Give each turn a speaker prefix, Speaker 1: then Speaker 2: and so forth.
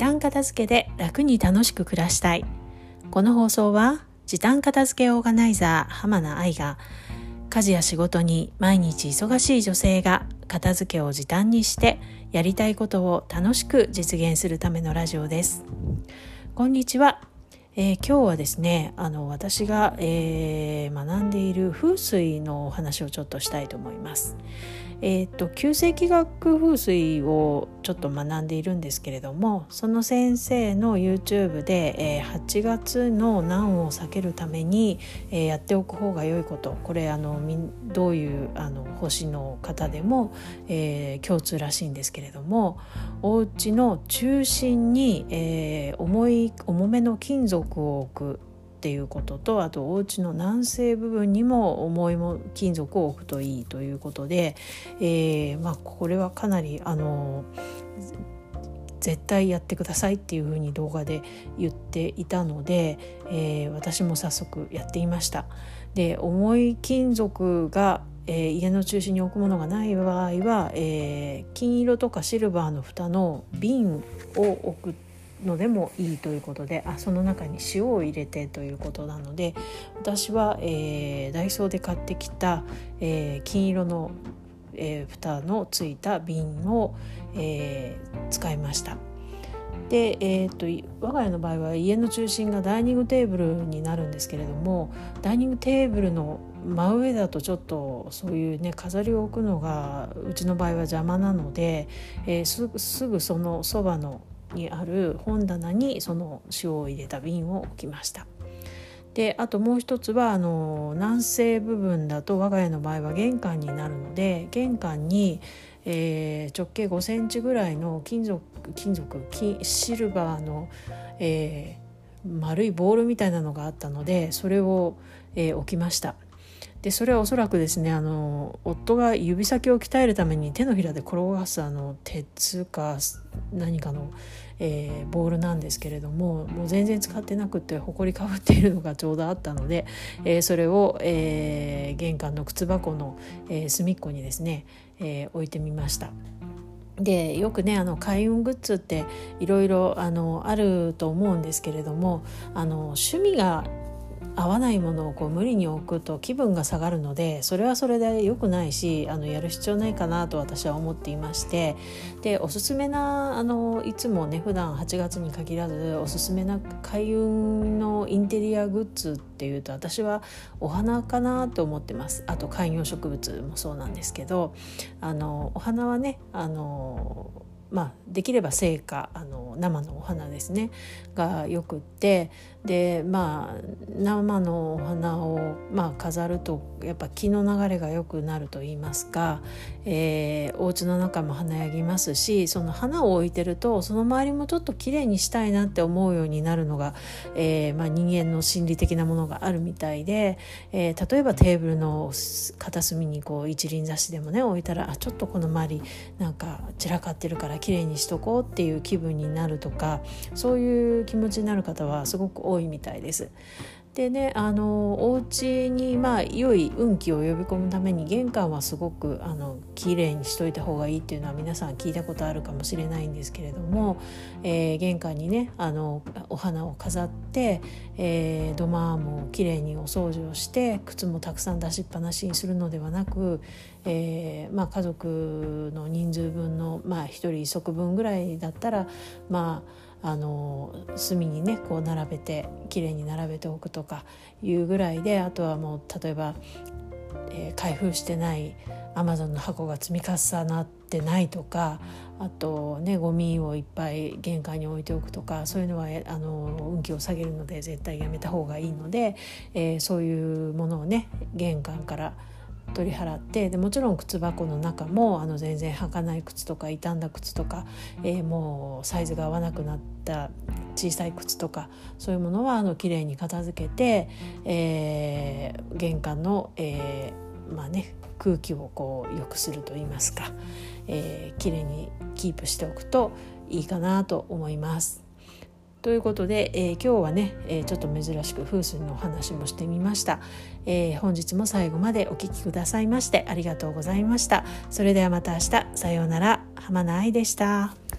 Speaker 1: 短片付けで楽に楽しく暮らしたい。この放送は時短片付けオーガナイザー浜名愛が家事や仕事に毎日忙しい女性が片付けを時短にしてやりたいことを楽しく実現するためのラジオです。こんにちは、えー、今日はですねあの私が、えー、学んでいる風水のお話をちょっとしたいと思います。えーと、旧世紀学風水をちょっと学んでいるんですけれどもその先生の YouTube で、えー、8月の難を避けるために、えー、やっておく方が良いこと。これあのどういうあの星の方でも、えー、共通らしいんですけれどもお家の中心に、えー、重い重めの金属を置くっていうこととあとお家の南西部分にも重いも金属を置くといいということで、えー、まあ、これはかなりあの絶対やってくださいっていうふうに動画で言っていたので、えー、私も早速やっていました。で重い金属がえー、家の中心に置くものがない場合は、えー、金色とかシルバーの蓋の瓶を置くのでもいいということであその中に塩を入れてということなので私は、えー、ダイソーで買ってきた、えー、金色の、えー、蓋のついた瓶を、えー、使いました。で、えーと、と我が家の場合は家の中心がダイニングテーブルになるんですけれどもダイニングテーブルの真上だとちょっとそういうね飾りを置くのがうちの場合は邪魔なので、えー、すすぐそのそばのにある本棚にその塩を入れた瓶を置きました。であともう一つはあの南西部分だと我が家の場合は玄関になるので玄関に、えー、直径5センチぐらいの金属金属シルバーの、えー、丸いボールみたいなのがあったのでそれを、えー、置きました。でそれはおそらくですねあの夫が指先を鍛えるために手のひらで転がすあの鉄か何かの、えー、ボールなんですけれどももう全然使ってなくてほこりかぶっているのがちょうどあったので、えー、それを、えー、玄関の靴箱の、え隅っこにですね、え置いてみました。でよくねあの開運グッズっていろいろあると思うんですけれどもあの趣味が合わないものをこう無理に置くと気分が下がるのでそれはそれで良くないしあのやる必要ないかなと私は思っていましてでおすすめなあのいつもね普段8月に限らずおすすめな開運のインテリアグッズっていうと私はお花かなと思ってます。あと観葉植物もそうなんですけどあのお花はねあのまあ、できれば生花あの生のお花ですね。がよくって。でまあ生のお花を、まあ、飾るとやっぱ気の流れが良くなると言いますか、えー、お家の中も華やぎますしその花を置いてるとその周りもちょっときれいにしたいなって思うようになるのが、えーまあ、人間の心理的なものがあるみたいで、えー、例えばテーブルの片隅にこう一輪挿しでもね置いたらあちょっとこの周りなんか散らかってるからきれいにしとこうっていう気分になるとかそういう気持ちになる方はすごく多いみたいです。でねあのお家にまあ良い運気を呼び込むために玄関はすごくあの綺麗にしといた方がいいっていうのは皆さん聞いたことあるかもしれないんですけれども、えー、玄関にねあのお花を飾って、えー、土間も綺麗にお掃除をして靴もたくさん出しっぱなしにするのではなく、えーまあ、家族の人数分の、まあ、1人1足分ぐらいだったらまああの隅にねこう並べて綺麗に並べておくとかいうぐらいであとはもう例えば、えー、開封してないアマゾンの箱が積み重なってないとかあとねゴミをいっぱい玄関に置いておくとかそういうのはあの運気を下げるので絶対やめた方がいいので、えー、そういうものをね玄関から取り払ってでもちろん靴箱の中もあの全然履かない靴とか傷んだ靴とか、えー、もうサイズが合わなくなった小さい靴とかそういうものはあの綺麗に片付けて、えー、玄関の、えー、まあね空気をこう良くすると言いますか、えー、綺麗にキープしておくといいかなと思います。ということで、えー、今日はね、えー、ちょっと珍しく風水のお話もしてみました、えー、本日も最後までお聴きくださいましてありがとうございました。それではまた明日。さようなら。浜名愛でした。